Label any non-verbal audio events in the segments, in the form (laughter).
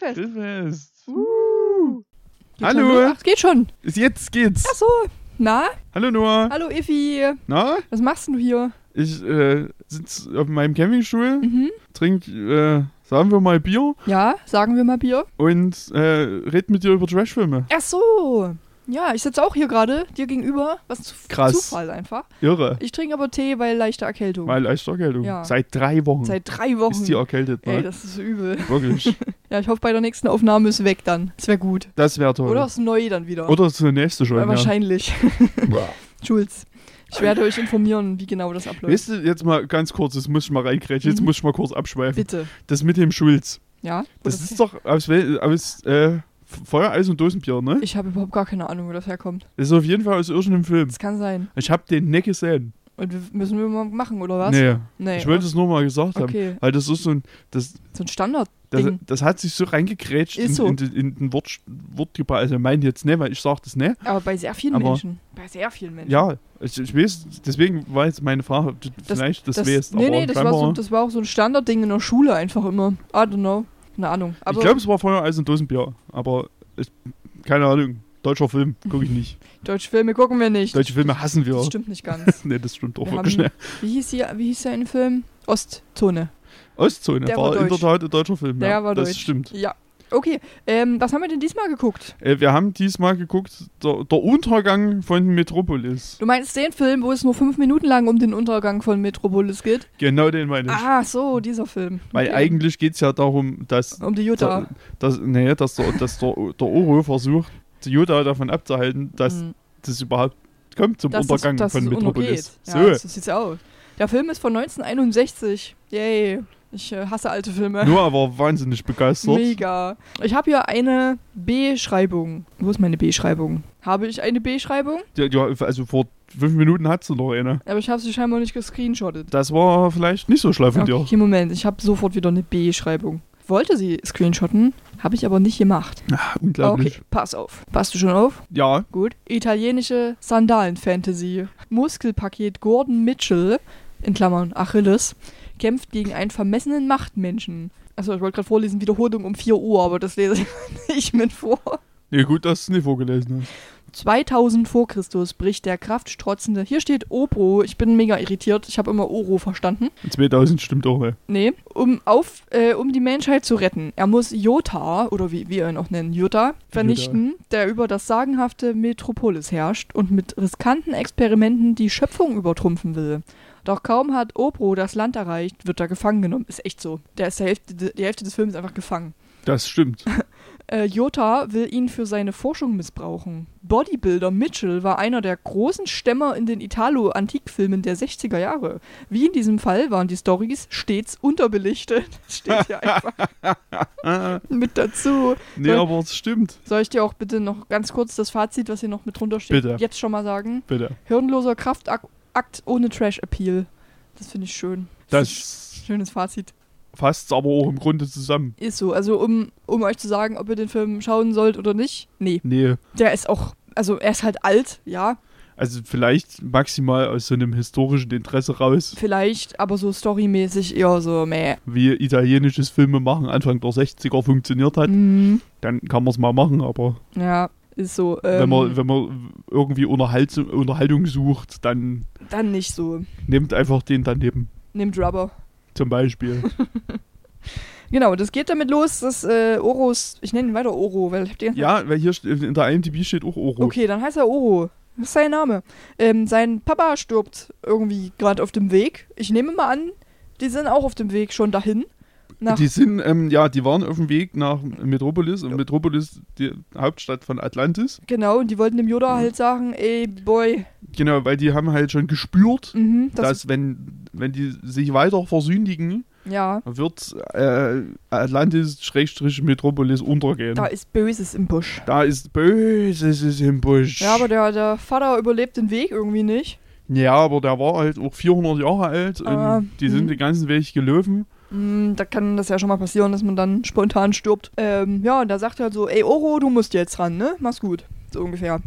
Grillfest. Grillfest. Uh. Geht Hallo. Ach, geht schon. Jetzt geht's. Ach so. Na? Hallo Noah. Hallo Effi. Na? Was machst du hier? Ich äh, sitze auf meinem Campingstuhl, Mhm. trink, äh, sagen wir mal Bier Ja, sagen wir mal Bier. und äh, red mit dir über Trashfilme. Ach so. Ja, ich sitze auch hier gerade, dir gegenüber. Was zu Krass. Zufall einfach. Irre. Ich trinke aber Tee bei leichter Erkältung. Mal leichte Erkältung. Ja. Seit drei Wochen Seit drei Wochen. ist die erkältet. Ey, Ne? das ist übel. Wirklich. (laughs) Ja, ich hoffe, bei der nächsten Aufnahme ist weg dann. Das wäre gut. Das wäre toll. Oder ist neu dann wieder. Oder das nächste schon. ja, wahrscheinlich. (laughs) (laughs) Schulz. Ich werde euch informieren, wie genau das abläuft. Weißt du, jetzt mal ganz kurz, das muss ich mal reingrätschen, jetzt Mhm. muss ich mal kurz abschweifen. Bitte. Das mit dem Schulz. Ja? Das Oder- ist doch aus, aus äh, Feuer, Eis und Dosenbier, ne? Ich habe überhaupt gar keine Ahnung, wo das herkommt. Das ist auf jeden Fall aus irgendeinem Film. Das kann sein. Ich habe den nicht gesehen. Und müssen wir mal machen, oder was? Nee. Nee. Ich wollte es nur mal gesagt haben. Okay. Weil das ist so ein. Das, So ein Standard. das, das hat sich so reingekrätscht in, so. in, den- in den Wort, Wortgebrauch. Also, ich meine jetzt nicht, weil ich sage das nicht. Aber bei sehr vielen Aber- Menschen. Bei sehr vielen Menschen. Ja, ich, ich weiß, deswegen war jetzt meine Frage, ob du Das- vielleicht das, das, weißt. nee, nee, das war, so, das war auch so ein Standardding in der Schule einfach immer. I don't know. Keine Ahnung. Aber ich glaube, es war Feuer, Eis und Dosenbier. Aber ich, keine Ahnung. Deutscher Film, gucke ich nicht. (laughs) deutsche Filme gucken wir nicht. Deutsche Filme hassen wir. Das stimmt nicht ganz. (laughs) nee, das stimmt auch Wir wirklich haben- nicht. Wie hieß, hier, wie hieß der Film? Ostzone. Ostzone Der war, war in der. Tat ein deutscher Film. Der ja, war das deutsch. stimmt. Ja. Okay, ähm, was haben wir denn diesmal geguckt? Äh, wir haben diesmal geguckt, der, der Untergang von Metropolis. Du meinst den Film, wo es nur fünf Minuten lang um den Untergang von Metropolis geht? Genau den meine ich. Ah, so, dieser Film. Weil Okay. eigentlich geht es ja darum, dass, Um die Jutta. dass, nee, dass, der, dass der, der Oro versucht, die Jutta davon abzuhalten, dass Mhm. das überhaupt kommt zum Dass es- Untergang dass von Metropolis. untergeht. Ja, so, so sieht's aus. Der Film ist von 1961. Yay. Ich äh, hasse alte Filme. Noah war wahnsinnig begeistert. Mega. Ich habe hier eine B-Schreibung. Wo ist meine B-Schreibung? Habe ich eine B-Schreibung? Ja, ja, also vor fünf Minuten hat sie noch eine. Aber ich habe sie scheinbar nicht gescreenshottet. Das war vielleicht nicht so schlau von dir. Okay, Moment. Ich habe sofort wieder eine B-Schreibung. Wollte sie screenshotten, habe ich aber nicht gemacht. Ah, unglaublich. Okay, pass auf. Passt du schon auf? Ja, Gut. Italienische Sandalen-Fantasy. Muskelpaket Gordon Mitchell, in Klammern Achilles, kämpft gegen einen vermessenen Machtmenschen. Achso, ich wollte gerade vorlesen, Wiederholung um 4 Uhr, aber das lese (laughs) ich nicht mit vor. Nee, gut, dass du es nicht vorgelesen hast. 2000 vor Christus bricht der kraftstrotzende, hier steht Opro, ich bin mega irritiert, ich habe immer Oro verstanden. 2000 stimmt auch, ne? Nee, um, auf, äh, um die Menschheit zu retten. Er muss Jota, oder wie wir ihn auch nennen, Jota, vernichten, der über das sagenhafte Metropolis herrscht und mit riskanten Experimenten die Schöpfung übertrumpfen will. Doch kaum hat Opro das Land erreicht, wird er gefangen genommen. Ist echt so. Der ist die Hälfte, die Hälfte des Films einfach gefangen. Das stimmt. (laughs) Äh, Jota will ihn für seine Forschung missbrauchen. Bodybuilder Mitchell war einer der großen Stämmer in den Italo-Antikfilmen der 60er Jahre. Wie in diesem Fall waren die Stories stets unterbelichtet. Das (laughs) steht hier einfach (laughs) mit dazu. Nee, aber es stimmt. Soll ich dir auch bitte noch ganz kurz das Fazit, was hier noch mit drunter steht, Bitte. jetzt schon mal sagen? Bitte. Hirnloser Kraftakt Akt ohne Trash-Appeal. Das finde ich schön. Das ist ein schönes Fazit. Fasst aber auch im Grunde zusammen. Ist so. Also, um, um euch zu sagen, ob ihr den Film schauen sollt oder nicht. Nee. Nee. Der ist auch, also er ist halt alt, ja, Also vielleicht maximal aus so einem historischen Interesse raus, vielleicht, aber so storymäßig eher so, meh. wie italienisches Filmemachen Anfang der 60er funktioniert hat. Mhm. Dann kann man es mal machen, aber Ja, ist so. Ähm, wenn, man, wenn man irgendwie Unterhalt, Unterhaltung sucht, dann dann nicht so. nehmt einfach den daneben. Nimmt Rubber. Zum Beispiel. (laughs) Genau, das geht damit los, dass äh, Oros, ich nenne ihn weiter Oro, weil ich hab ja, weil hier st- in der IMDb steht auch Oro. Okay, dann heißt er Oro. Das ist sein Name. Ähm, sein Papa stirbt irgendwie gerade auf dem Weg. Ich nehme mal an, die sind auch auf dem Weg schon dahin. Nach, Die sind, ähm, ja, die waren auf dem Weg nach Metropolis und Metropolis, die Hauptstadt von Atlantis. genau, und die wollten dem Yoda halt sagen, ey, Boy, Genau, weil die haben halt schon gespürt, mhm, das, dass wenn, wenn die sich weiter versündigen, ja, wird äh, Atlantis-Metropolis untergehen. da ist Böses im Busch. Da ist Böses im Busch. Ja, aber der, der Vater überlebt den Weg irgendwie nicht. ja, aber der war halt auch 400 Jahre alt und Ah, die sind hm. den ganzen Weg gelaufen. Hm, da kann das ja schon mal passieren, dass man dann spontan stirbt. Ähm, ja, und da sagt er halt so, ey Oro, du musst jetzt ran, ne? Mach's gut. So ungefähr.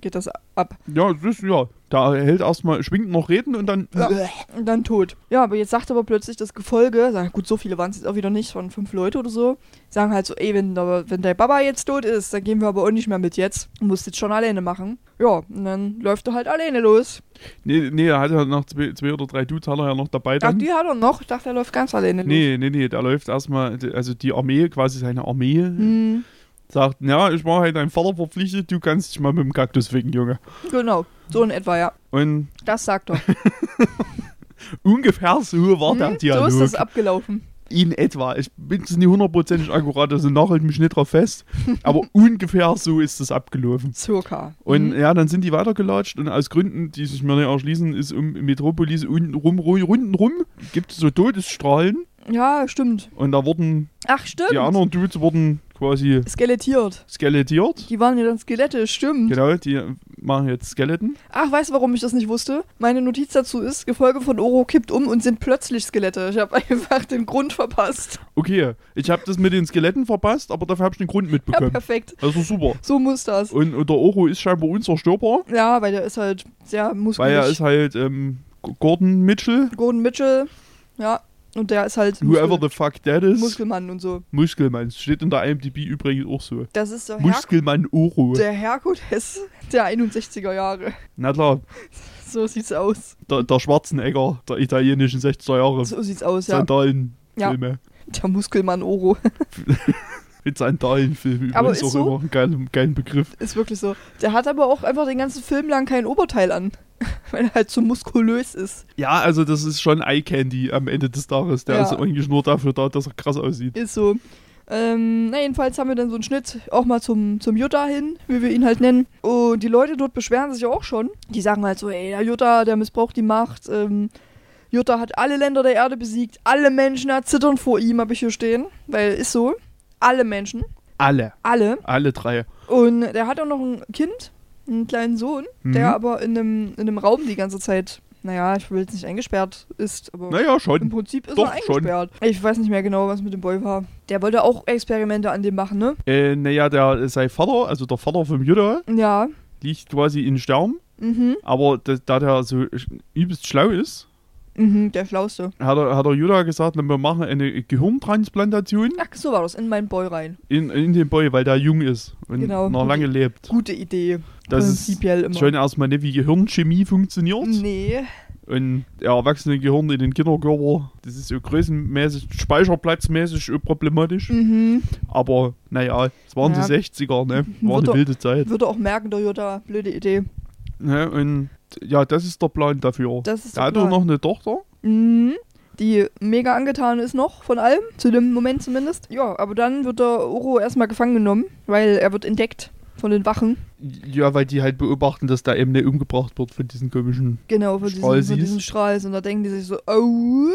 Geht das ab. Ja, das, ja, Da hält erstmal, schwingt noch Reden und dann. Ja. Und dann tot. Ja, aber jetzt sagt aber plötzlich das Gefolge, gut, so viele waren es jetzt auch wieder nicht, von fünf Leute oder so, sagen halt so, ey, wenn, wenn der Baba jetzt tot ist, dann gehen wir aber auch nicht mehr mit jetzt. Du musst jetzt schon alleine machen. Ja, und dann läuft er halt alleine los. Nee, nee, er hat ja noch zwei, zwei oder drei Dudes hat er ja noch dabei Ach, dann. die hat er noch. Ich dachte, er läuft ganz alleine los. Nee, nee, nee, der läuft erstmal, also die Armee, quasi seine Armee, Hm, sagt, ja, ich war halt deinem Vater verpflichtet, du kannst dich mal mit dem Kaktus ficken, Junge. genau, so in etwa, ja. Und Das sagt er. (laughs) ungefähr so war der Hm, so Dialog. ist das abgelaufen. In etwa. Ich bin jetzt nicht hundertprozentig akkurat, also nagelt mich nicht drauf fest. aber (laughs) ungefähr so ist das abgelaufen. Circa. Und Mhm. ja, dann sind die weitergelatscht und aus Gründen, die sich mir nicht erschließen, ist um Metropolis unten rum, ru- rundenrum gibt es so Todesstrahlen Ja, stimmt. und da wurden Ach, stimmt. die anderen Dudes wurden quasi Skelettiert. skelettiert. Die waren ja dann Skelette, stimmt. Genau, die machen jetzt Skeleton. Ach, weißt du, warum ich das nicht wusste? Meine Notiz dazu ist, Gefolge von Oro kippt um und sind plötzlich Skelette. Ich habe (laughs) einfach den Grund verpasst. Okay, ich habe das mit den Skeletten verpasst, aber dafür habe ich den Grund Ja, mitbekommen. perfekt. Das ist super. So muss das. Und, und der Oro ist scheinbar unzerstörbar, Ja, weil der ist halt sehr muskelig. weil er ist halt ähm, Gordon Mitchell, Gordon Mitchell, ja. Und der ist halt whoever Muskel the fuck that is. Muskelmann und so. Muskelmann. Steht in der IMDb übrigens auch so. Das ist der, Muskelmann Oro. der Herkules der 61er Jahre. Na klar, So sieht's aus. der, der Schwarzenegger der italienischen 60er Jahre. So sieht's aus, ja. Sandalen-Filme. Der Muskelmann Oro. (laughs) Mit Sandalenfilmen Aber übrigens ist auch so? immer ein geiler, geiler Begriff. Ist wirklich so. Der hat aber auch einfach den ganzen Film lang kein Oberteil an. (laughs) Weil er halt so muskulös ist. Ja, also das ist schon Eye Candy am Ende des Tages. Der Ja. ist eigentlich nur dafür da, dass er krass aussieht. Ist so. Ähm, na, jedenfalls haben wir dann so einen Schnitt auch mal zum, zum Jutta hin, wie wir ihn halt nennen. Und die Leute dort beschweren sich auch schon. Die sagen halt so, ey, der Jutta, der missbraucht die Macht. Ähm, Jutta hat alle Länder der Erde besiegt. Alle Menschen erzittern vor ihm, habe ich hier stehen. Weil ist so. Alle Menschen. Alle. Alle. Alle drei. Und der hat auch noch ein Kind, einen kleinen Sohn, Mhm. der aber in einem, in einem Raum die ganze Zeit, naja, ich will jetzt nicht eingesperrt ist, aber Naja, im schon. Prinzip ist Doch, er schon. eingesperrt. Ich weiß nicht mehr genau, was mit dem Boy war. Der wollte auch Experimente an dem machen, ne? Äh, naja, der, sein Vater, also der Vater vom Jutta, Ja. liegt quasi in Stern. Mhm. Aber da, da der so übelst schlau ist, Mhm, der Schlauste. hat er, hat der Jutta gesagt, wir machen eine Gehirntransplantation Ach, so war das, in meinen Boy rein. in, in den Boy, weil der jung ist und Genau. noch lange lebt. Gute Idee. Das ist Prinzipiell immer. schon erstmal nicht, wie Gehirnchemie funktioniert. Nee. Und der erwachsene Gehirn in den Kinderkörper, das ist so größenmäßig, speicherplatzmäßig problematisch. Mhm. Aber naja, es waren Ja. die 60er, ne? War Wird eine er- wilde Zeit. Würde auch merken, der Jutta. Blöde Idee. Ne? Und ja, das ist der Plan dafür. Das ist Der der hat Plan. noch eine Tochter. Mhm. Die mega angetan ist noch von allem, zu dem Moment zumindest. Ja, aber dann wird der Oro erstmal gefangen genommen, weil er wird entdeckt von den Wachen. Ja, weil die halt beobachten, dass da eben nicht umgebracht wird von diesen komischen Genau, von Strahl von diesem siehst. Strahl. Und da denken die sich so, oh,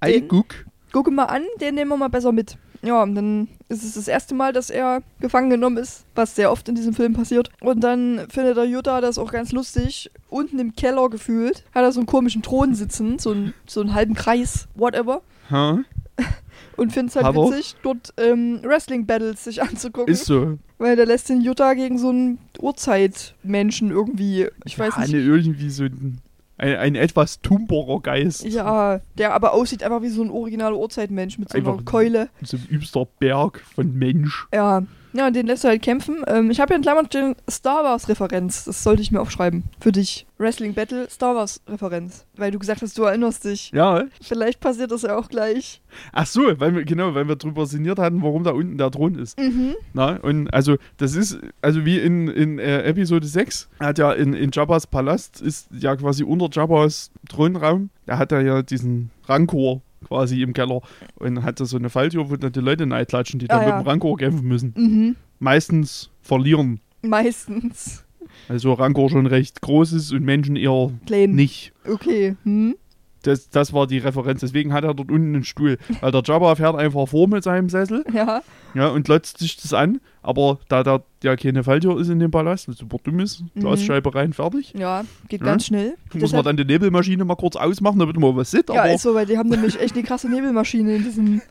Ei, Den- guck. gucke mal an, den nehmen wir mal besser mit. Ja, und dann ist es das erste Mal, dass er gefangen genommen ist, was sehr oft in diesem Film passiert. Und dann findet der Jutta das auch ganz lustig. Unten im Keller gefühlt hat er so einen komischen Thron sitzen, so einen, so einen halben Kreis, whatever. Ha? (laughs) Und findet es halt er? witzig, dort ähm, Wrestling-Battles sich anzugucken. Ist so. Weil der lässt den Jutta gegen so einen Urzeitmenschen irgendwie, ich weiß ja, nicht. eine, irgendwie so ein, ein, ein etwas tumperer Geist. Ja, der aber aussieht einfach wie so ein originaler Urzeitmensch mit so einer Einfach- Keule. So ein übster Berg von Mensch. Ja, ja, und den lässt du halt kämpfen. Ähm, ich habe ja in Klammern stehen Star Wars-Referenz. Das sollte ich mir aufschreiben. Für dich. Wrestling Battle, Star Wars-Referenz. Weil du gesagt hast, du erinnerst dich. Ja. Vielleicht passiert das ja auch gleich. Ach so, weil wir, genau, weil wir drüber sinniert hatten, warum da unten der Thron ist. Mhm. Na, und also, das ist, also wie in, in äh, Episode 6, hat ja in, in Jabba's Palast, ist ja quasi unter Jabba's Thronraum, da hat er ja diesen Rancor quasi im Keller und hat da so eine Falltür, wo dann die Leute klatschen, die dann Ah, mit ja. dem Rancor kämpfen müssen. Mhm. Meistens verlieren. Meistens. Also Rancor schon recht groß ist und Menschen eher Klein. nicht. Okay. Hm? Das, das war die Referenz. Deswegen hat er dort unten einen Stuhl. Weil der Jabba fährt einfach vor mit seinem Sessel (laughs) Ja. ja, und lotzt sich das an. Aber da da ja keine Falltür ist in dem Palast, was super dumm ist, Mhm. Glasscheibe rein, fertig. Ja, geht Ja. ganz schnell. Muss man Deshalb- dann die Nebelmaschine mal kurz ausmachen, damit man was sieht. ja, Aber ist so, weil die haben nämlich echt eine krasse Nebelmaschine in diesem,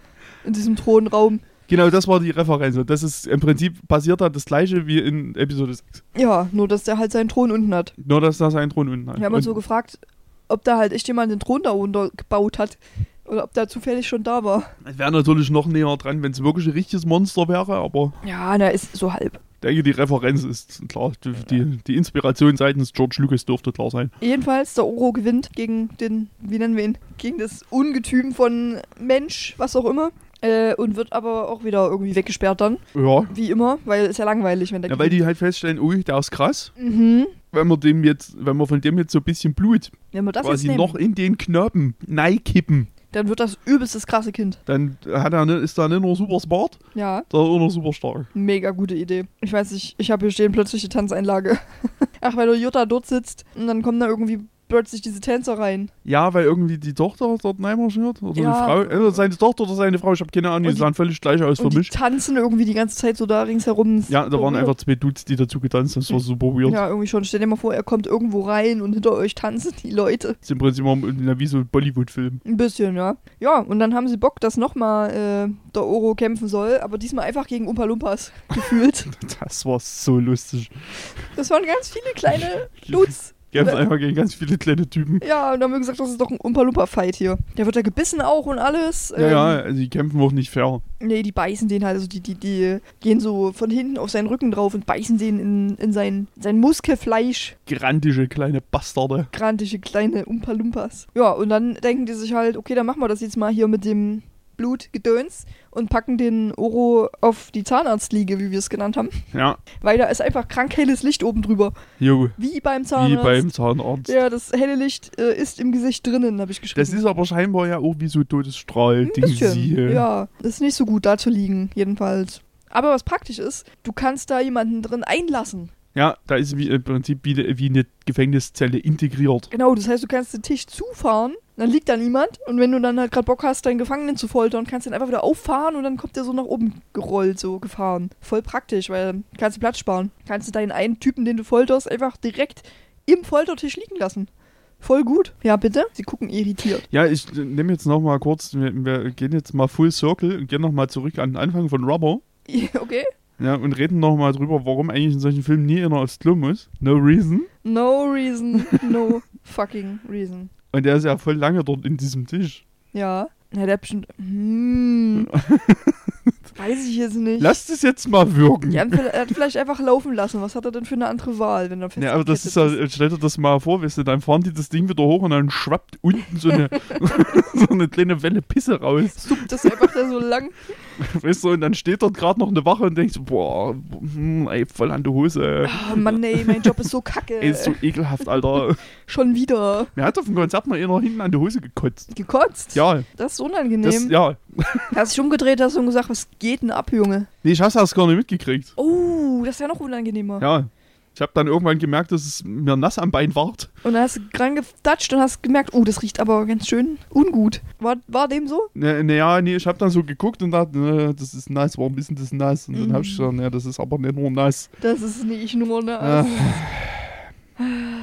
in diesem Thronraum. Genau, das war die Referenz. Und Das ist im Prinzip passiert da das gleiche wie in Episode 6. Ja, nur dass der halt seinen Thron unten hat. Nur, dass da sein Thron unten hat. Wir haben uns Und- so gefragt, ob da halt echt jemand den Thron da runter gebaut hat. Oder ob der zufällig schon da war. Es wäre natürlich noch näher dran, wenn es wirklich ein richtiges Monster wäre, aber Ja, na, ist so halb. ich denke, die Referenz ist klar. Die, die, die Inspiration seitens George Lucas dürfte klar sein. Jedenfalls, der Oro gewinnt gegen den, wie nennen wir ihn, gegen das Ungetüm von Mensch, was auch immer. Äh, und wird aber auch wieder irgendwie weggesperrt dann. Ja. Wie immer, weil ist ja langweilig, wenn der ja, weil die halt feststellen, ui, der ist krass. Mhm. Wenn wir dem jetzt, wenn wir von dem jetzt so ein bisschen Blut Wenn wir das quasi jetzt nehmen, noch in den Knochen kippen, dann wird das übelst das krasse Kind. dann hat er, ne- ist er nicht nur super smart, Ja, sondern auch noch super stark. mega gute Idee. Ich weiß nicht, ich habe hier stehen plötzlich die Tanzeinlage. (laughs) Ach, weil der Jutta dort sitzt und dann kommen da irgendwie plötzlich diese Tänzer rein. Ja, weil irgendwie die Tochter dort reinmarschiert. Oder Ja. die Frau. Entweder seine Tochter oder seine Frau. Ich habe keine Ahnung. Die die- sahen völlig gleich aus für Und die mich. tanzen irgendwie die ganze Zeit so da ringsherum. Ja, da waren einfach zwei Dudes, die dazu getanzt haben. Das war super weird. Ja, irgendwie schon. Stell dir mal vor, er kommt irgendwo rein und hinter euch tanzen die Leute. Das ist im Prinzip mal na, wie so ein Bollywood-Film. Ein bisschen, ja. Ja, und dann haben sie Bock, dass nochmal äh, der Oro kämpfen soll, aber diesmal einfach gegen Umpa Lumpas (laughs) gefühlt. Das war so lustig. Das waren ganz viele kleine (laughs) Dudes. Kämpfen Oder- einfach gegen ganz viele kleine Typen. Ja, und dann haben wir gesagt, das ist doch ein Umpa Lumpa Fight hier. Der wird ja gebissen auch und alles. Ja, Ähm, ja, also die kämpfen auch nicht fair. Nee, die beißen den halt, also die, die, die gehen so von hinten auf seinen Rücken drauf und beißen den in, in sein, sein Muskelfleisch. Grantische kleine Bastarde. Grantische kleine Umpa Lumpas. Ja, und dann denken die sich halt, okay, dann machen wir das jetzt mal hier mit dem Blutgedöns und packen den Oro auf die Zahnarztliege, wie wir es genannt haben. Ja, Weil da ist einfach krank helles Licht oben drüber. jo, Wie beim wie Zahnarzt. beim Zahnarzt. ja, das helle Licht äh, ist im Gesicht drinnen, habe ich geschrieben. Das ist aber scheinbar ja auch wie so Todesstrahl. Ein Ding bisschen. sie. Ja, ist nicht so gut da zu liegen, jedenfalls. Aber was praktisch ist, du kannst da jemanden drin einlassen. Ja, da ist wie, im Prinzip wie, wie eine Gefängniszelle integriert. Genau, das heißt, du kannst den Tisch zufahren, dann liegt da niemand und wenn du dann halt gerade Bock hast, deinen Gefangenen zu foltern, kannst du den einfach wieder auffahren und dann kommt der so nach oben gerollt, so gefahren. Voll praktisch, weil kannst du Platz sparen. Kannst du deinen einen Typen, den du folterst, einfach direkt im Foltertisch liegen lassen. Voll gut. Ja, bitte? Sie gucken irritiert. Ja, ich äh, nehme jetzt noch mal kurz, wir, wir gehen jetzt mal Full Circle und gehen noch mal zurück an den Anfang von Rubber. (laughs) Okay. Ja, und reden noch mal drüber, warum eigentlich in solchen Filmen nie einer aufs Klo muss. No reason. No reason, no fucking reason. Und der ist ja voll lange dort in diesem Tisch. Ja. Ja, der hat bestimmt. Hm. (laughs) Weiß ich jetzt nicht. Lass das jetzt mal wirken. Ja, er hat vielleicht einfach laufen lassen. Was hat er denn für eine andere Wahl, wenn er Ja, aber das ist ja, stell dir das mal vor, weißt du, dann fahren die das Ding wieder hoch und dann schwappt unten so eine, (laughs) (laughs) so eine kleine Welle Pisse raus. suppt das einfach da so lang. (laughs) Weißt du, und dann steht dort gerade noch eine Wache und denkst, boah, hm, ey, voll an der Hose. Oh Mann, ey, mein Job ist so kacke. Ey, (laughs) ist so ekelhaft, Alter. (laughs) Schon wieder. Mir hat auf dem Konzert mal einer hinten an die Hose gekotzt. Gekotzt? Ja, Das ist das, unangenehm. ja. Hast dich umgedreht hast und gesagt, was geht denn ab, Junge? Nee, ich hab's erst gar nicht mitgekriegt. Oh, das ist ja noch unangenehmer. Ja. Ich hab dann irgendwann gemerkt, dass es mir nass am Bein ward. Und dann hast du dran gedatscht und hast gemerkt, oh, das riecht aber ganz schön ungut. War, war dem so? Naja, ne, ja, nee, ich hab dann so geguckt und dachte, ne, das ist nass, warum ist denn das nass? Und dann Mhm. hab ich gesagt, ne, das ist aber nicht nur nass. Das ist nicht nur ne. Äh,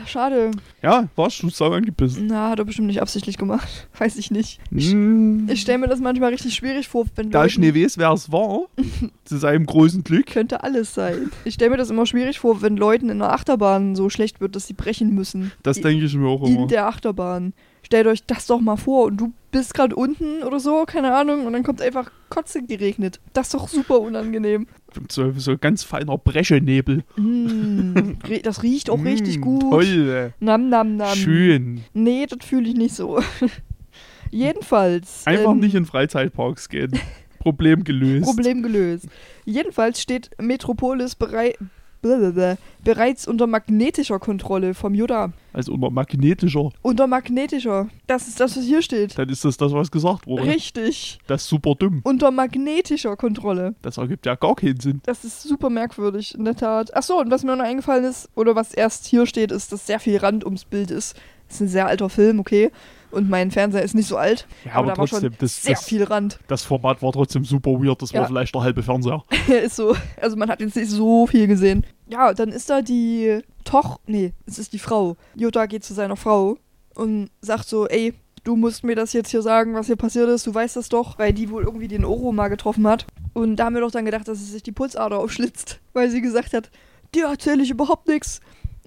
Schade. ja, warst du sau angebissen. Na, hat er bestimmt nicht absichtlich gemacht. (laughs) Weiß ich nicht. Mm, Ich stelle mir das manchmal richtig schwierig vor, wenn da ich nicht weiß, wer es war, (laughs) zu seinem großen Glück. Könnte alles sein. Ich stelle mir das immer schwierig vor, wenn Leuten in der Achterbahn so schlecht wird, dass sie brechen müssen. Das denke ich mir auch immer. In der Achterbahn. Stellt euch das doch mal vor und du bist gerade unten oder so, keine Ahnung, und dann kommt einfach Kotze geregnet. Das ist doch super unangenehm. So, so ganz feiner Breschenebel. Mm, das riecht auch richtig Mm, gut. Toll. Nam, nam, nam. Schön. Nee, das fühle ich nicht so. (laughs) Jedenfalls. Einfach ähm, nicht in Freizeitparks gehen. Problem gelöst. Problem gelöst. Jedenfalls steht Metropolis berei blablabla, bereits unter magnetischer Kontrolle vom Yoda. Also unter magnetischer. Unter magnetischer. Das ist das, was hier steht. Dann ist das das, was gesagt wurde. Richtig. Das ist super dumm. Unter magnetischer Kontrolle. Das ergibt ja gar keinen Sinn. Das ist super merkwürdig, in der Tat. Achso, und was mir noch eingefallen ist, oder was erst hier steht, ist, dass sehr viel Rand ums Bild ist. Das ist ein sehr alter Film, okay. Und mein Fernseher ist nicht so alt. Ja, aber, aber, trotzdem, das, sehr das, viel Rand. das Format war trotzdem super weird. Das Ja. war vielleicht der halbe Fernseher. (laughs) ist so. Also man hat jetzt nicht so viel gesehen. Ja, dann ist da die Toch. Nee, es ist die Frau. Jota geht zu seiner Frau und sagt so, ey, du musst mir das jetzt hier sagen, was hier passiert ist, du weißt das doch, weil die wohl irgendwie den Oro mal getroffen hat. Und da haben wir doch dann gedacht, dass sie sich die Pulsader aufschlitzt, (laughs) weil sie gesagt hat, dir erzähle ich überhaupt nichts.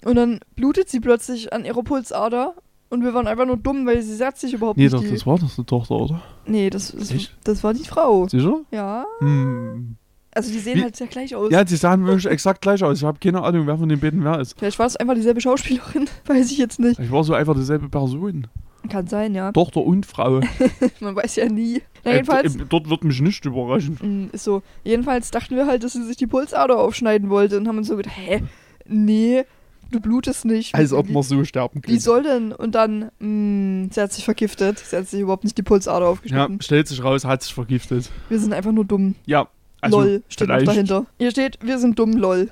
Und dann blutet sie plötzlich an ihrer Pulsader und wir waren einfach nur dumm, weil sie sagt sich überhaupt Nee, nicht. doch, die- das war doch die Tochter, oder? nee, das, das, Echt? das war die Frau. Sicher? Ja, Hm. also die sehen Wie- halt sehr gleich aus. Ja, die sahen wirklich exakt gleich aus. Ich habe keine Ahnung, wer von den beiden wer ist. Vielleicht war es einfach dieselbe Schauspielerin, (laughs) weiß ich jetzt nicht. Ich war so einfach dieselbe Person. Kann sein, ja. Tochter und Frau. (laughs) Man weiß ja nie. Na, Äh, jedenfalls, d- dort wird mich nicht überraschen. Mm, Ist so. Jedenfalls dachten wir halt, dass sie sich die Pulsader aufschneiden wollte und haben uns so gedacht, hä? Nee, du blutest nicht. Als ob Wie- man so sterben Wie könnte. soll denn? Und dann, mh, sie hat sich vergiftet. Sie hat sich überhaupt nicht die Pulsader Ja, aufgeschnitten. stellt sich raus, hat sich vergiftet. Wir sind einfach nur dumm. Ja, also lol steht noch dahinter. Hier steht, wir sind dumm, lol.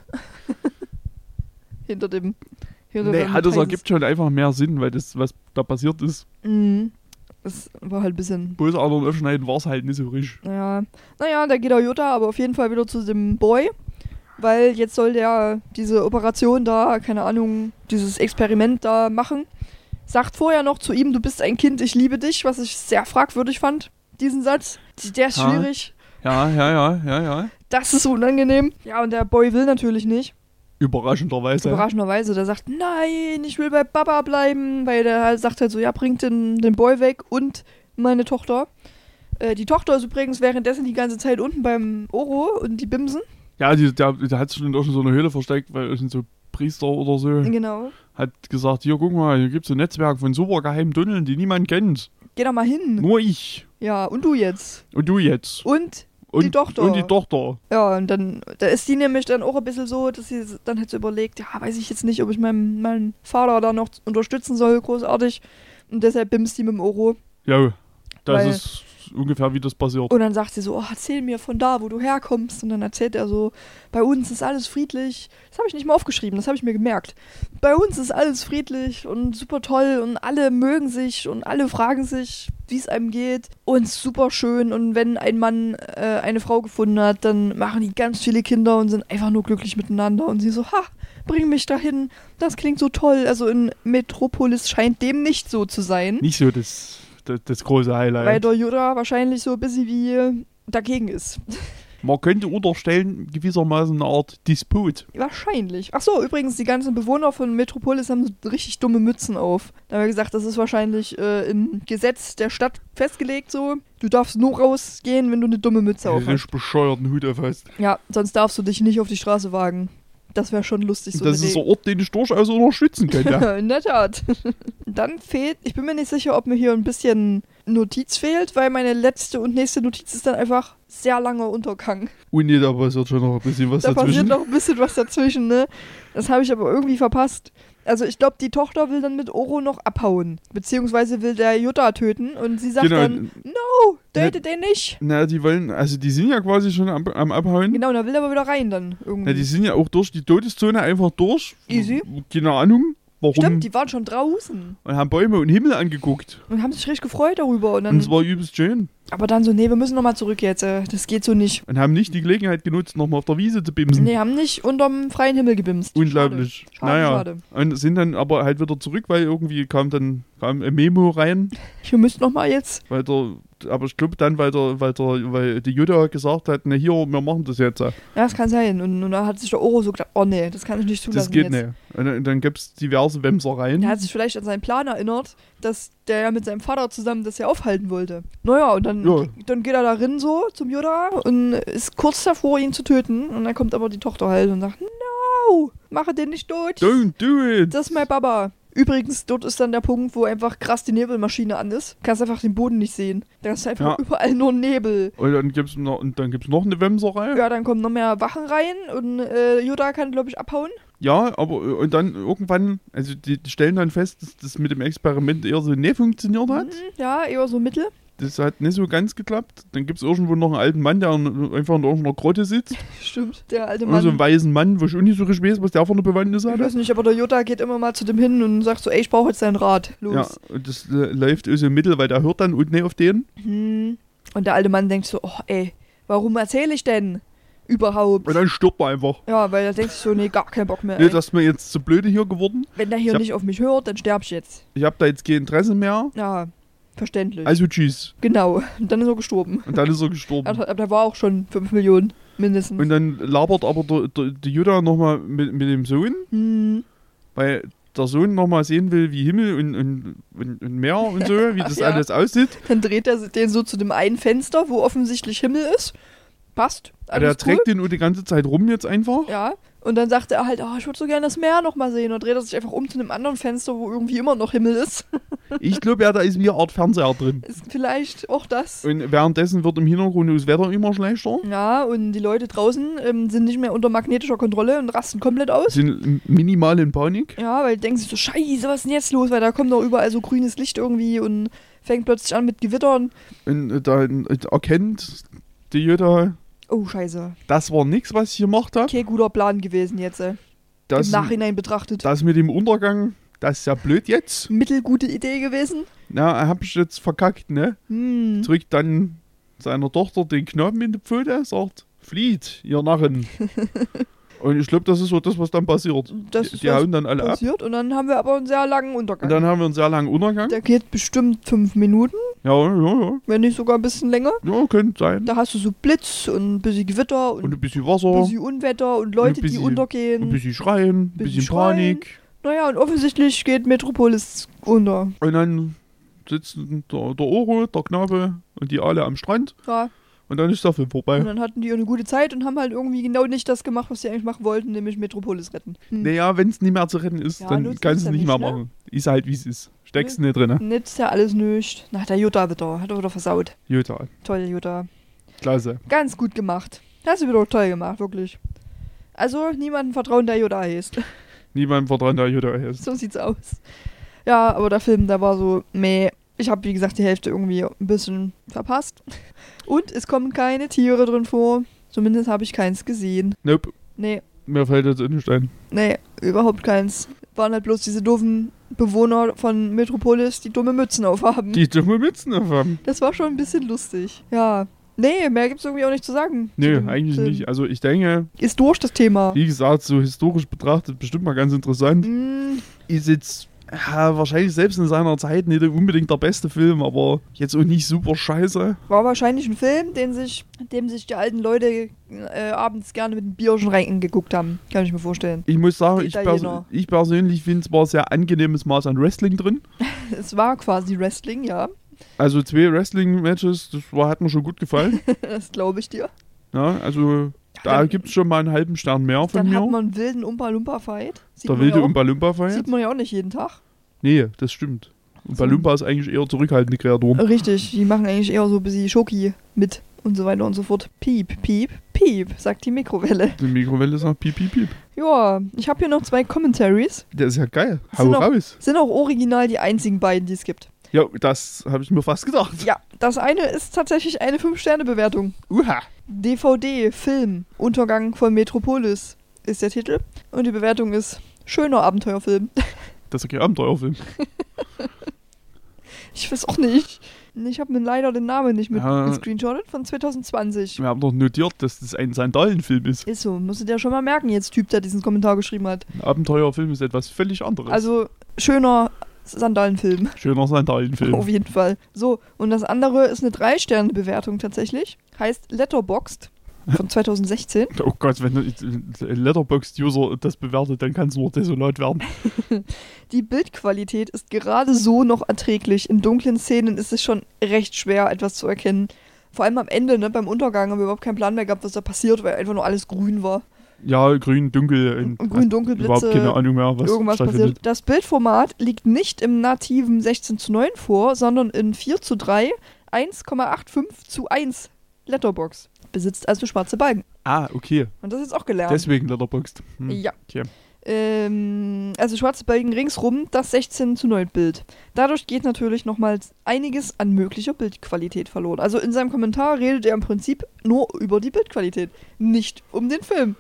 (laughs) hinter dem. Hinter Nee, hat das ergibt schon einfach mehr Sinn, weil das, was da passiert ist, Mhm. Das war halt ein bisschen Pulsadern aufschneiden, war es halt nicht so richtig. Naja, naja, da geht auch Jutta aber auf jeden Fall wieder zu dem Boy, weil jetzt soll der diese Operation da, keine Ahnung, dieses Experiment da machen. Sagt vorher noch zu ihm, du bist ein Kind, ich liebe dich, was ich sehr fragwürdig fand, diesen Satz. Der ist schwierig, Ja, ja, ja, ja, ja. das ist unangenehm. Ja, und der Boy will natürlich nicht. Überraschenderweise. Überraschenderweise, der sagt, nein, ich will bei Papa bleiben, weil der halt sagt halt so, ja, bringt den, den Boy weg und meine Tochter. Äh, die Tochter ist übrigens währenddessen die ganze Zeit unten beim Oro und die Bimsen. Ja, die, der, der hat sich in so einer Höhle versteckt, weil irgend so Priester oder so Genau. hat gesagt, hier guck mal, hier gibt es ein Netzwerk von super geheimen Tunneln, die niemand kennt. Geh da mal hin. Nur ich. Ja, und du jetzt. Und du jetzt. Und, Und die Tochter. Und die Tochter. ja, und dann, da ist die nämlich dann auch ein bisschen so, dass sie dann halt so überlegt, ja, weiß ich jetzt nicht, ob ich meinen, meinen Vater da noch unterstützen soll, großartig. Und deshalb bimst die mit dem Oro. Ja, das Weil- ist ungefähr wie das passiert. Und dann sagt sie so, oh, erzähl mir von da, wo du herkommst. Und dann erzählt er so, bei uns ist alles friedlich. Das habe ich nicht mal aufgeschrieben, das habe ich mir gemerkt. Bei uns ist alles friedlich und super toll und alle mögen sich und alle fragen sich, wie es einem geht. Und super schön. Und wenn ein Mann äh, eine Frau gefunden hat, dann machen die ganz viele Kinder und sind einfach nur glücklich miteinander. Und sie so, ha, bring mich dahin. Das klingt so toll. Also in Metropolis scheint dem nicht so zu sein. Nicht so das, das, das große Highlight. Weil der Yoda wahrscheinlich so ein bisschen wie dagegen ist. (laughs) Man könnte unterstellen, gewissermaßen eine Art Disput. Wahrscheinlich. Ach so, übrigens, die ganzen Bewohner von Metropolis haben so richtig dumme Mützen auf. Da haben wir gesagt, das ist wahrscheinlich äh, im Gesetz der Stadt festgelegt so. Du darfst nur rausgehen, wenn du eine dumme Mütze auf hast. Richtig bescheuerten Hut auf hast. Ja, sonst darfst du dich nicht auf die Straße wagen. Das wäre schon lustig so. das ist ein Ort, den ich durchaus unterstützen könnte. (laughs) In der Tat. (laughs) Dann fehlt, ich bin mir nicht sicher, ob mir hier ein bisschen Notiz fehlt, weil meine letzte und nächste Notiz ist dann einfach sehr langer Untergang. Und nee, da passiert schon noch ein bisschen was Da passiert dazwischen. noch ein bisschen was dazwischen, ne? Das habe ich aber irgendwie verpasst. Also ich glaube, die Tochter will dann mit Oro noch abhauen. Beziehungsweise will der Jutta töten und sie sagt Genau. dann, no, töte den nicht. Na, die wollen, also die sind ja quasi schon am, am Abhauen. Genau, da will er aber wieder rein dann irgendwie. Na, die sind ja auch durch die Todeszone einfach durch. Easy. Keine Ahnung, warum. Stimmt, die waren schon draußen und haben Bäume und Himmel angeguckt. und haben sich richtig gefreut darüber. Und Und dann, es war übelst schön. Aber dann so, nee, wir müssen nochmal zurück jetzt. äh, Das geht so nicht. Und haben nicht die Gelegenheit genutzt, nochmal auf der Wiese zu bimsen. Nee, haben nicht unterm freien Himmel gebimst. Unglaublich. Schade, schade, naja. schade. Und sind dann aber halt wieder zurück, weil irgendwie kam dann kam ein Memo rein, Wir müssen nochmal jetzt. weil der, aber ich glaube dann, weil der, weil der, weil die Jutta gesagt hat, na hier, wir machen das jetzt. Ja, das kann sein. Und, und da hat sich der Oro so gedacht, oh nee, das kann ich nicht zulassen Das geht jetzt. nicht. Und dann, dann gibt es diverse Wemsereien. Der hat sich vielleicht an seinen Plan erinnert, dass der ja mit seinem Vater zusammen das ja aufhalten wollte. Naja, und dann, Ja. dann geht er da rein so zum Yoda und ist kurz davor, ihn zu töten. Und dann kommt aber die Tochter halt und sagt, no, mache den nicht tot. Don't do it! Das ist mein Papa. Übrigens, dort ist dann der Punkt, wo einfach krass die Nebelmaschine an ist. Kannst einfach den Boden nicht sehen. Da ist einfach Ja. überall nur Nebel. Und dann gibt es noch, und dann gibt's noch eine Wemserei. Ja, dann kommen noch mehr Wachen rein und äh, Yoda kann, glaube ich, abhauen. Ja, aber äh, und dann irgendwann, also die, die stellen dann fest, dass das mit dem Experiment eher so nicht funktioniert hat. Mhm, ja, eher so mittel. Das hat nicht so ganz geklappt. Dann gibt es irgendwo noch einen alten Mann, der in- einfach in irgendeiner Grotte sitzt. (laughs) Stimmt, der alte Mann. so einen weißen Mann, wo ich auch nicht so richtig weiß, was der von der Bewandtnis Ich weiß nicht, aber der Jutta geht immer mal zu dem hin und sagt so, ey, ich brauche jetzt deinen Rat. Ja, Los. und das äh, läuft also im Mittel, weil der hört dann und nicht auf den. Hm. Und der alte Mann denkt so, oh ey, warum erzähle ich denn überhaupt? Und dann stirbt er einfach. Ja, weil er denkt sich so, nee, gar keinen Bock mehr. Nee, das ist mir jetzt zu blöde hier geworden. Wenn der hier hab- nicht auf mich hört, dann sterb ich jetzt. Ich habe da jetzt kein Interesse mehr. Ja, Verständlich. Also tschüss. genau. Und dann ist er gestorben. Und dann ist er gestorben. Aber aber der war auch schon 5 Millionen mindestens. Und dann labert aber der, der, die Jutta nochmal mit, mit dem Sohn, hm, weil der Sohn nochmal sehen will, wie Himmel und, und, und, und Meer und so, wie das (laughs) Ja. alles aussieht. dann dreht er den so zu dem einen Fenster, wo offensichtlich Himmel ist. Passt. Der Alles cool. trägt den nur die ganze Zeit rum jetzt einfach. Ja. Und dann sagt er halt, oh, ich würde so gerne das Meer nochmal sehen. Und dreht er sich einfach um zu einem anderen Fenster, wo irgendwie immer noch Himmel ist. (laughs) Ich glaube, ja, da ist wie eine Art Fernseher drin. Ist vielleicht auch das. Und währenddessen wird im Hintergrund das Wetter immer schlechter. Ja, und die Leute draußen ähm, sind nicht mehr unter magnetischer Kontrolle und rasten komplett aus. Sind minimal in Panik. Ja, weil die denken sich so, scheiße, was ist denn jetzt los? Weil da kommt doch überall so grünes Licht irgendwie und fängt plötzlich an mit Gewittern. Und dann erkennt die Jutta, Oh, scheiße. das war nichts, was ich gemacht habe. Okay, guter Plan gewesen jetzt. Äh, Im Das, Nachhinein betrachtet. das mit dem Untergang, das ist ja blöd jetzt. Mittelgute Idee gewesen. Na, hab ich jetzt verkackt, ne? Hm. Drückt dann seiner Tochter den Knaben in die Pfote, sagt, flieht, ihr Narren. (laughs) Und ich glaube, das ist so das, was dann passiert. Das die ist die hauen dann alle ab. passiert und dann haben wir aber einen sehr langen Und Untergang. dann haben wir einen sehr langen Untergang. Der geht bestimmt fünf Minuten, Ja, ja, ja. wenn nicht sogar ein bisschen länger. Ja, könnte sein. Da hast du so Blitz und ein bisschen Gewitter und, Und ein ein bisschen Wasser, bisschen Unwetter und Leute, bisschen- die untergehen. ein bisschen Schreien, ein bisschen bisschen Schreien. Panik. Naja, und offensichtlich geht Metropolis unter. Und dann sitzen der, der Oro, der Knabe und die alle am Strand. Ja, Und dann ist der Film und vorbei. dann hatten die eine gute Zeit und haben halt irgendwie genau nicht das gemacht, was sie eigentlich machen wollten, nämlich Metropolis retten. Hm. Naja, wenn es nicht mehr zu retten ist, Ja, dann kannst es du ja nicht mehr ne? machen. Ist halt wie es ist. Steckst nicht drin. Nützt ja alles nicht. Na, der Jutta wieder. Hat er wieder versaut. Jutta, Toll, Jutta. klasse. Ganz gut gemacht. Hast du wieder toll gemacht, wirklich. Also, niemandem vertrauen, der Jutta heißt. Niemand vertrauen der Jutta ist. so sieht's aus. Ja, aber der Film, der war so, meh. Ich habe, wie gesagt, die Hälfte irgendwie ein bisschen verpasst. Und es kommen keine Tiere drin vor. Zumindest habe ich keins gesehen. Nope, Nee, mir fällt jetzt nicht ein. nee, überhaupt keins. Waren halt bloß diese doofen Bewohner von Metropolis, die dumme Mützen aufhaben. Die dumme Mützen haben. Das war schon ein bisschen lustig. Ja. Nee, mehr gibt's irgendwie auch nicht zu sagen. zu Nö, dem eigentlich Film. nicht. Also ich denke, Ist durch das Thema. wie gesagt, so historisch betrachtet, bestimmt mal ganz interessant. Mm, Ist jetzt ja, wahrscheinlich selbst in seiner Zeit nicht unbedingt der beste Film, aber jetzt auch nicht super scheiße. war wahrscheinlich ein Film, den sich, dem sich die alten Leute äh, abends gerne mit einem Bierchen reingeguckt haben. Kann ich mir vorstellen. Ich muss sagen, ich, pers Italiener. ich persönlich finde es war sehr angenehmes Maß an Wrestling drin. (laughs) Es war quasi Wrestling, ja. Also zwei Wrestling-Matches, das war, hat mir schon gut gefallen. (laughs) Das glaube ich dir. ja, also da dann- gibt es schon mal einen halben Stern mehr von Dann hat mir. man einen wilden Umpa-Lumpa-Fight. Der wilde ja Umpa Lumpa auch- Fight. sieht man ja auch nicht jeden Tag. Nee, das stimmt. Umpa Lumpa ist eigentlich eher zurückhaltende Kreatur. Richtig, die machen eigentlich eher so ein bisschen Schoki mit und so weiter und so fort. Piep, piep, piep, sagt die Mikrowelle. Die Mikrowelle sagt piep, piep, piep. Ja, ich habe hier noch zwei Commentaries. Der ist ja geil. Hau Sind auch- raus. Sind auch original die einzigen beiden, die es gibt. Ja, das habe ich mir fast gedacht. Ja, das eine ist tatsächlich eine 5-Sterne-Bewertung. Uha. DVD, Film, Untergang von Metropolis ist der Titel. Und die Bewertung ist schöner Abenteuerfilm. (laughs) Das ist kein Abenteuerfilm. (laughs) Ich weiß auch nicht. Ich habe mir leider den Namen nicht mit Ja. gescreenshottet von 2020. Wir haben doch notiert, dass das ein Sandalenfilm ist. Ist so, musst du dir schon mal merken, jetzt Typ, der diesen Kommentar geschrieben hat. Ein Abenteuerfilm ist etwas völlig anderes. Also, schöner Sandalenfilm. Schöner Sandalenfilm. Auf jeden Fall. So, und das andere ist eine 3-Sterne-Bewertung tatsächlich. Heißt Letterboxd von (laughs) 2016. Oh Gott, wenn ein Letterboxd-User das bewertet, dann kann es nur desolat werden. (laughs) Die Bildqualität ist gerade so noch erträglich. In dunklen Szenen ist es schon recht schwer, etwas zu erkennen. Vor allem am Ende, ne, beim Untergang, haben wir überhaupt keinen Plan mehr gehabt, was da passiert, weil einfach nur alles grün war. Ja, grün, dunkel. Grün, dunkel, Überhaupt Blitze, keine Ahnung mehr, was irgendwas passiert. Das Bildformat liegt nicht im nativen 16 zu 9 vor, sondern in 4 zu 3, 1,85 zu 1 Letterbox. Besitzt also schwarze Balken. Ah, okay. Und das ist auch gelernt. Deswegen Letterboxd. Hm. Ja. Okay. Ähm, also schwarze Balken ringsrum, das 16 zu 9 Bild. Dadurch geht natürlich nochmals einiges an möglicher Bildqualität verloren. Also in seinem Kommentar redet er im Prinzip nur über die Bildqualität, nicht um den Film.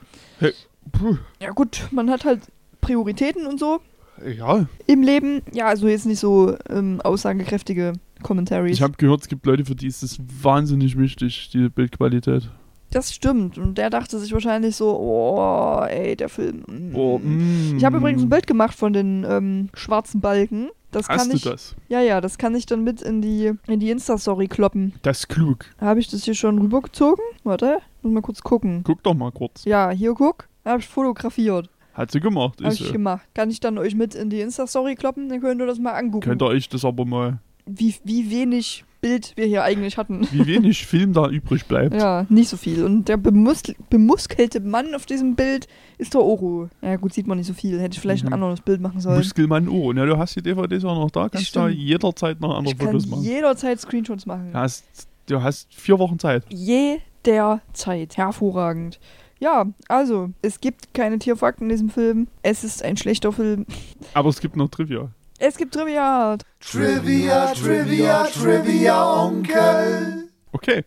Puh. Ja gut, man hat halt Prioritäten und so Ja, im Leben. Ja, also jetzt nicht so ähm, aussagekräftige Commentaries. ich habe gehört, es gibt Leute, für die ist das wahnsinnig wichtig, die Bildqualität. Das stimmt. Und der dachte sich wahrscheinlich so, oh, ey, der Film. mm. Oh, mm. Ich habe übrigens ein Bild gemacht von den ähm, schwarzen Balken. Das Hast kann du ich. das? Ja, ja, das kann ich dann mit in die, in die Insta-Story kloppen. Das ist klug. Habe ich das hier schon rübergezogen? Warte, muss mal kurz gucken. Guck doch mal kurz. Ja, hier guck. Habe ich fotografiert. Hat sie gemacht. Habe ich so. gemacht. Kann ich dann euch mit in die Insta-Story kloppen? Dann könnt ihr das mal angucken. Könnt ihr euch das aber mal, Wie, wie wenig Bild wir hier eigentlich hatten. wie wenig Film da übrig bleibt. Ja, nicht so viel. Und der bemus bemuskelte Mann auf diesem Bild ist der Oro. Ja, gut, sieht man nicht so viel. Hätte ich vielleicht Mhm. ein anderes Bild machen sollen. Muskelmann oh. Ja, du hast die DVDs auch noch da. Kannst da Stimmt. jederzeit noch andere ich Fotos machen. jederzeit Screenshots machen. Du hast, du hast vier Wochen Zeit. Jederzeit. Hervorragend. Ja, also, es gibt keine Tierfakten in diesem Film. Es ist ein schlechter Film. Aber es gibt noch Trivia. Es gibt Trivia. Trivia, Trivia, Trivia, Onkel. Okay.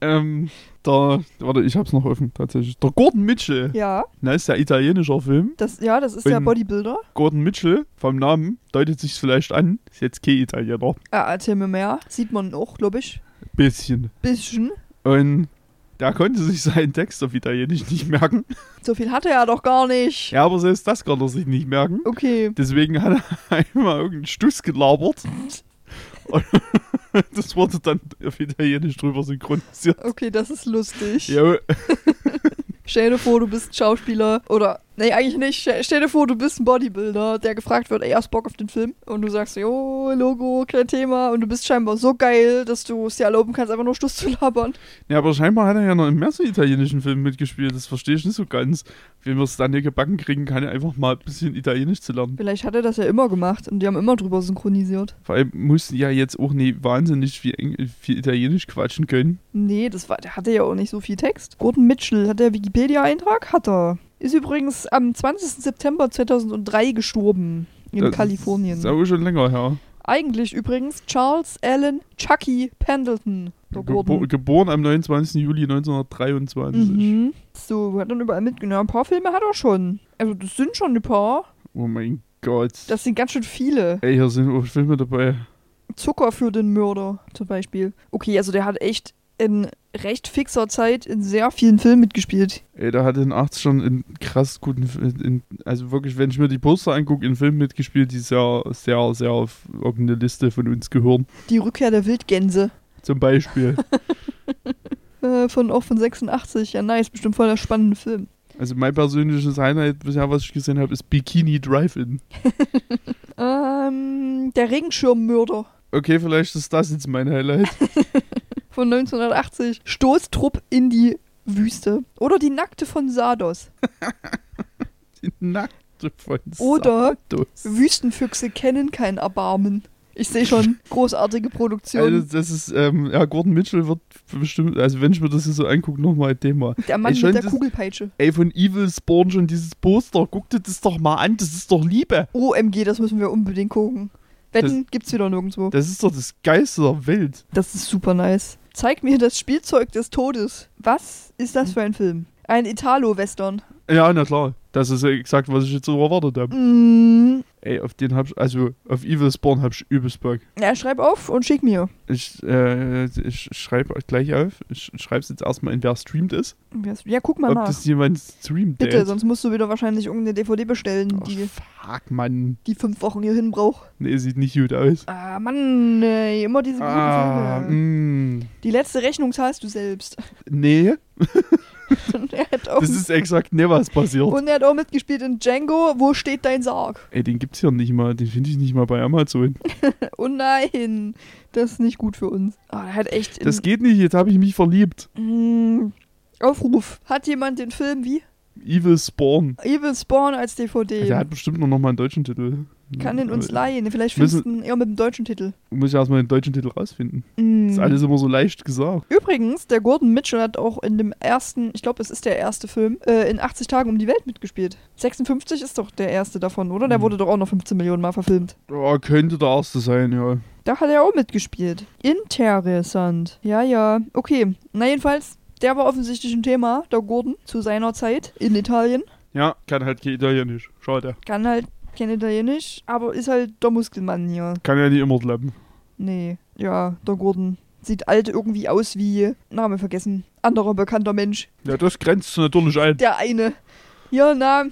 ähm, da, warte, ich hab's noch offen, tatsächlich. Der Gordon Mitchell. Ja, Na, ist ja italienischer Film. das, ja, das ist der Wenn- Bodybuilder. Gordon Mitchell, vom Namen, deutet sich's vielleicht an. Ist jetzt kein Italiener. Ah, erzähl mir mehr. Sieht man auch, glaube ich. Bisschen. Bisschen. Und der konnte sich seinen Text auf Italienisch nicht merken. So viel hatte er doch gar nicht. Ja, aber selbst das kann er sich nicht merken. Okay. Deswegen hat er (laughs) einmal irgendeinen Stuss gelabert. Und (laughs) das wurde dann auf Italienisch drüber synchronisiert. Okay, das ist lustig. Jo, (laughs) Stell dir vor, du bist Schauspieler oder nee, eigentlich nicht. Stell dir vor, du bist ein Bodybuilder, der gefragt wird, ey, hast Bock auf den Film? Und du sagst, jo, Logo, kein Thema. Und du bist scheinbar so geil, dass du es dir erlauben kannst, einfach nur Stuss zu labern. Ja, aber scheinbar hat er ja noch in mehr so italienischen Filmen mitgespielt. Das verstehe ich nicht so ganz. Wie wir es dann hier gebacken kriegen, kann er einfach mal ein bisschen Italienisch zu lernen. Vielleicht hat er das ja immer gemacht und die haben immer drüber synchronisiert. Vor allem mussten ja jetzt auch nicht wahnsinnig viel, Eng viel Italienisch quatschen können. Nee, das war, der hatte ja auch nicht so viel Text. Gordon Mitchell, hat der Wikipedia-Eintrag? Hat er. Ist übrigens am 20. September 2003 gestorben. In Das Kalifornien. Ist aber schon länger her. Eigentlich übrigens Charles Allen Chucky Pendleton. Gebo geboren am 29. Juli 1923. Mhm. So, hat dann überall mitgenommen. Ein paar Filme hat er schon. Also, das sind schon ein paar. Oh mein Gott. Das sind ganz schön viele. Ey, hier sind auch Filme dabei. Zucker für den Mörder zum Beispiel. Okay, also der hat echt in recht fixer Zeit in sehr vielen Filmen mitgespielt. Ey, da hat in 80 schon in krass guten, in, in, also wirklich, wenn ich mir die Poster angucke, in Filmen mitgespielt, die sehr, sehr, sehr auf irgendeine Liste von uns gehören. Die Rückkehr der Wildgänse. Zum Beispiel. (laughs) Äh, von, auch von 86. Ja, nice. Bestimmt voll der spannende Film. also mein persönliches Highlight bisher, was ich gesehen habe, ist Bikini Drive-In. (laughs) Ähm, der Regenschirmmörder Okay, vielleicht ist das jetzt mein Highlight. (laughs) von 1980. Stoßtrupp in die Wüste. Oder die Nackte von Sardos. (laughs) Die Nackte von Oder Sardos. Wüstenfüchse kennen kein Erbarmen. Ich sehe schon (laughs) großartige Produktion. Also das ist, ähm, ja, Gordon Mitchell wird bestimmt, also wenn ich mir das hier so angucke, nochmal ein Thema. der Mann Ey, mit der das- Kugelpeitsche. Ey, von Evil Spawn schon dieses Poster, guck dir das doch mal an, das ist doch Liebe. OMG, das müssen wir unbedingt gucken. Wetten gibt's wieder nirgendwo. Das ist doch das Geilste der Welt. Das ist super nice. Zeig mir das Spielzeug des Todes. Was ist das für ein Film? Ein Italo-Western. Ja, na klar. Das ist ja exakt, was ich jetzt so erwartet habe. Mm, Ey, auf den hab ich, also auf Evil Spawn hab ich übelst Bock. ja, schreib auf und schick mir. Ich, äh, ich schreibe gleich auf. Ich schreib's jetzt erstmal in, wer streamt ist. Ja, guck mal Ob nach. das jemand streamt. Bitte, der- sonst musst du wieder wahrscheinlich irgendeine DVD bestellen, Oh, die, fuck, Mann. die fünf Wochen hierhin braucht. Nee, sieht nicht gut aus. Ah, Mann, ey, immer diese guten Ah, Filme. mh. Die letzte Rechnung zahlst du selbst. Nee, (laughs) (laughs) Und er hat auch, das ist exakt nicht was passiert. und er hat auch mitgespielt in Django. Wo steht dein Sarg? Ey, den gibt's hier nicht mal. Den finde ich nicht mal bei Amazon. (laughs) Oh nein, das ist nicht gut für uns. Er hat echt. Das geht nicht, jetzt habe ich mich verliebt. Mm, Aufruf. Hat jemand den Film wie? Evil Spawn. Evil Spawn als DVD. Der hat bestimmt nur noch mal einen deutschen Titel. Kann den uns leihen. Vielleicht findest du ihn eher mit dem deutschen Titel. Muss ich erstmal den deutschen Titel rausfinden. Mm. Das ist alles immer so leicht gesagt. Übrigens, der Gordon Mitchell hat auch in dem ersten, ich glaube, es ist der erste Film, äh, in 80 Tagen um die Welt mitgespielt. 56 ist doch der erste davon, oder? Der Mhm. wurde doch auch noch 15 Millionen Mal verfilmt. Ja, könnte der erste sein, ja. Da hat er auch mitgespielt. Interessant. Ja, ja. Okay. Na, jedenfalls, der war offensichtlich ein Thema, der Gordon, zu seiner Zeit in Italien. Ja, kann halt kein Italienisch. Schade. Kann halt kein Italienisch, aber ist halt der Muskelmann hier. Kann ja nicht immer klappen. Nee, ja, der Gordon. Sieht alt irgendwie aus wie, Name vergessen, anderer bekannter Mensch. Ja, das grenzt natürlich ein. Der eine. Ja, na,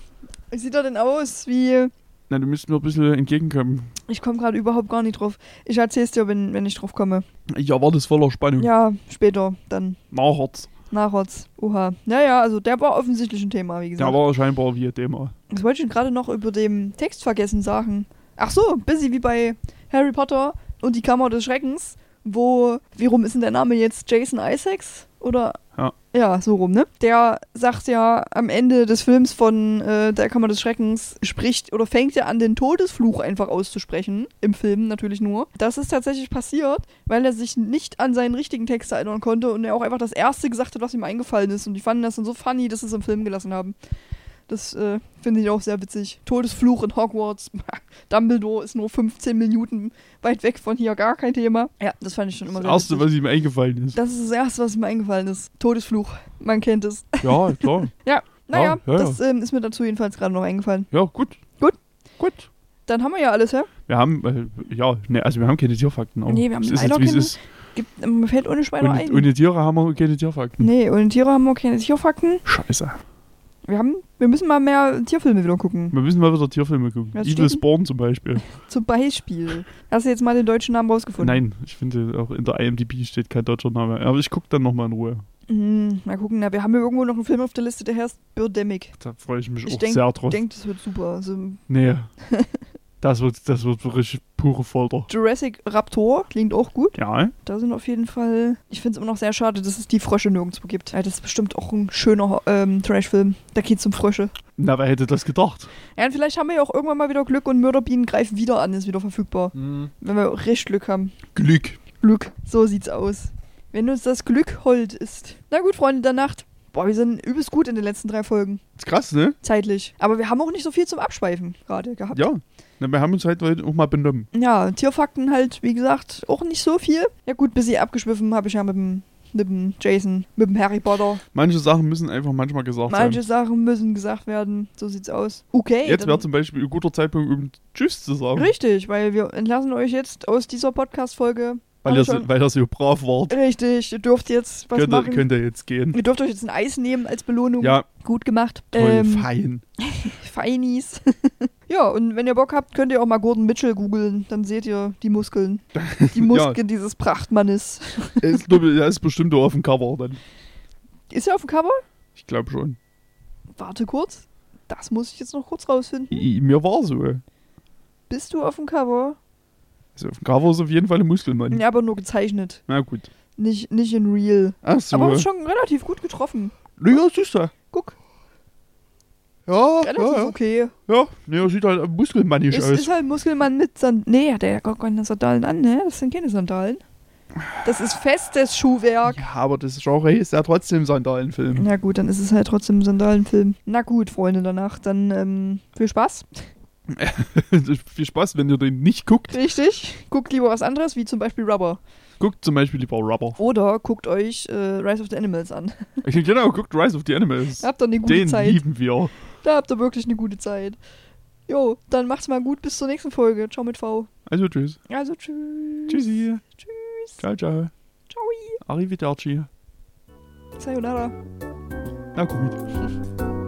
wie sieht er denn aus? Wie, Na, du müsst mir ein bisschen entgegenkommen. Ich komme gerade überhaupt gar nicht drauf. Ich erzähl's dir, wenn, wenn ich drauf komme. Ich erwarte es voller Spannung. Ja, später, dann Nachherz. Nachwärts. Oha. Naja, also der war offensichtlich ein Thema, wie gesagt. Der war scheinbar wie ein Thema. Was wollte ich gerade noch über den Text vergessen sagen? Ach so, busy wie bei Harry Potter und die Kammer des Schreckens, wo, wie rum ist denn der Name jetzt? Jason Isaacs? Oder? Ja. Ja, so rum, ne? Der sagt ja am Ende des Films von äh, der Kammer des Schreckens, spricht oder fängt ja an, den Todesfluch einfach auszusprechen. Im Film natürlich nur. Das ist tatsächlich passiert, weil er sich nicht an seinen richtigen Text erinnern konnte und er auch einfach das erste gesagt hat, was ihm eingefallen ist. Und die fanden das dann so funny, dass sie es im Film gelassen haben. Das äh, finde ich auch sehr witzig. Todesfluch in Hogwarts. (laughs) Dumbledore ist nur 15 Minuten weit weg von hier, gar kein Thema. Ja, das fand ich schon immer Das sehr erste, witzig. was ihm eingefallen ist. Das ist das Erste, was mir eingefallen ist. Todesfluch. Man kennt es. Ja, klar. (laughs) Naja, Ja, ja, ja. das ähm, ist mir dazu jedenfalls gerade noch eingefallen. Ja, gut. Gut. Gut. Dann haben wir ja alles, ja? Wir haben, äh, ja, ne, also wir haben keine Tierfakten. Aber Nee, wir haben es ist leider jetzt, wie es ist. Gibt, mir fällt ohne Schweine Und, ein. ohne Tiere haben wir keine Tierfakten. nee, ohne Tiere haben wir keine Tierfakten. Scheiße. Wir, haben, wir müssen mal mehr Tierfilme wieder gucken. Wir müssen mal wieder Tierfilme gucken. Was Evil? Spawn zum Beispiel. (laughs) Zum Beispiel. Hast du jetzt mal den deutschen Namen rausgefunden? Nein, ich finde auch in der IMDb steht kein deutscher Name. Aber ich gucke dann nochmal in Ruhe. Hm, mal gucken. Na, wir haben ja irgendwo noch einen Film auf der Liste, der heißt Birdemic. Da freue ich mich Ich auch denk- sehr drauf. Ich denke, das wird super. Also, nee. (laughs) das wird, das wird wirklich pure Folter. Jurassic Raptor klingt auch gut. Ja, Da sind auf jeden Fall. Ich finde es immer noch sehr schade, dass es die Frösche nirgendwo gibt. Ja, das ist bestimmt auch ein schöner ähm, Trash-Film. Da geht's um Frösche. na, wer hätte das gedacht? Ja, und vielleicht haben wir ja auch irgendwann mal wieder Glück und Mörderbienen greifen wieder an, ist wieder verfügbar. Wenn wir recht Glück haben. Glück. Glück, so sieht's aus. Wenn uns das Glück hold ist. Na gut, Freunde der Nacht. Boah, wir sind übelst gut in den letzten drei Folgen. Ist krass, ne? Zeitlich. Aber wir haben auch nicht so viel zum Abschweifen gerade gehabt. Ja. Na, wir haben uns halt heute auch mal benommen. Ja, Tierfakten halt, wie gesagt, auch nicht so viel. Ja gut, bis sie abgeschwiffen habe ich ja mit dem, mit dem Jason, mit dem Harry Potter. Manche Sachen müssen einfach manchmal gesagt Manche sein. Sachen müssen gesagt werden. So sieht's aus. Okay. Jetzt wäre zum Beispiel ein guter Zeitpunkt, um Tschüss zu sagen. Richtig, weil wir entlassen euch jetzt aus dieser Podcast-Folge. Weil ihr, schon- weil ihr so brav wart. Richtig, ihr dürft jetzt was Könnt ihr, machen. könnt ihr jetzt gehen. Ihr dürft euch jetzt ein Eis nehmen als Belohnung. Ja, Gut gemacht. toll, Ähm, fein. (laughs) Feinies. (laughs) ja, und wenn ihr Bock habt, könnt ihr auch mal Gordon Mitchell googeln. Dann seht ihr die Muskeln. (laughs) Die Muskeln dieses Prachtmannes. Er ist, er ist bestimmt auch auf dem Cover dann. Ist er auf dem Cover? Ich glaube schon. Warte kurz. Das muss ich jetzt noch kurz rausfinden. I, mir war so. Bist du auf dem Cover? Also auf dem Cover ist auf jeden Fall ein Muskelmann. Ja, aber nur gezeichnet. Na gut. Nicht, nicht in real. Ach so. Aber ist schon relativ gut getroffen. ja, siehst du. Guck, Ja, relativ ja, ja. okay. Ja, nee, er sieht halt muskelmannisch Ist, aus. ist halt Muskelmann mit Sand. Nee, hat er ja gar keine Sandalen an, ne? Das sind keine Sandalen. Das ist festes Schuhwerk. ja, aber das Genre ist ja trotzdem Sandalenfilm. Na gut, dann ist es halt trotzdem Sandalenfilm. Na gut, Freunde der Nacht, dann ähm, viel Spaß. (laughs) Viel Spaß, wenn ihr den nicht guckt. Richtig. Guckt lieber was anderes, wie zum Beispiel Rubber. Guckt zum Beispiel lieber Rubber. Oder guckt euch äh, Rise of the Animals an. genau, guckt Rise of the Animals. Da habt ihr eine gute Den Zeit. lieben wir. Da habt ihr wirklich eine gute Zeit. Jo, dann macht's mal gut. Bis zur nächsten Folge. Ciao mit V. Also tschüss. Also tschüss. Tschüssi. Tschüss. Ciao, ciao. Ciao. Arrivederci. Sayonara. Na gut. (laughs)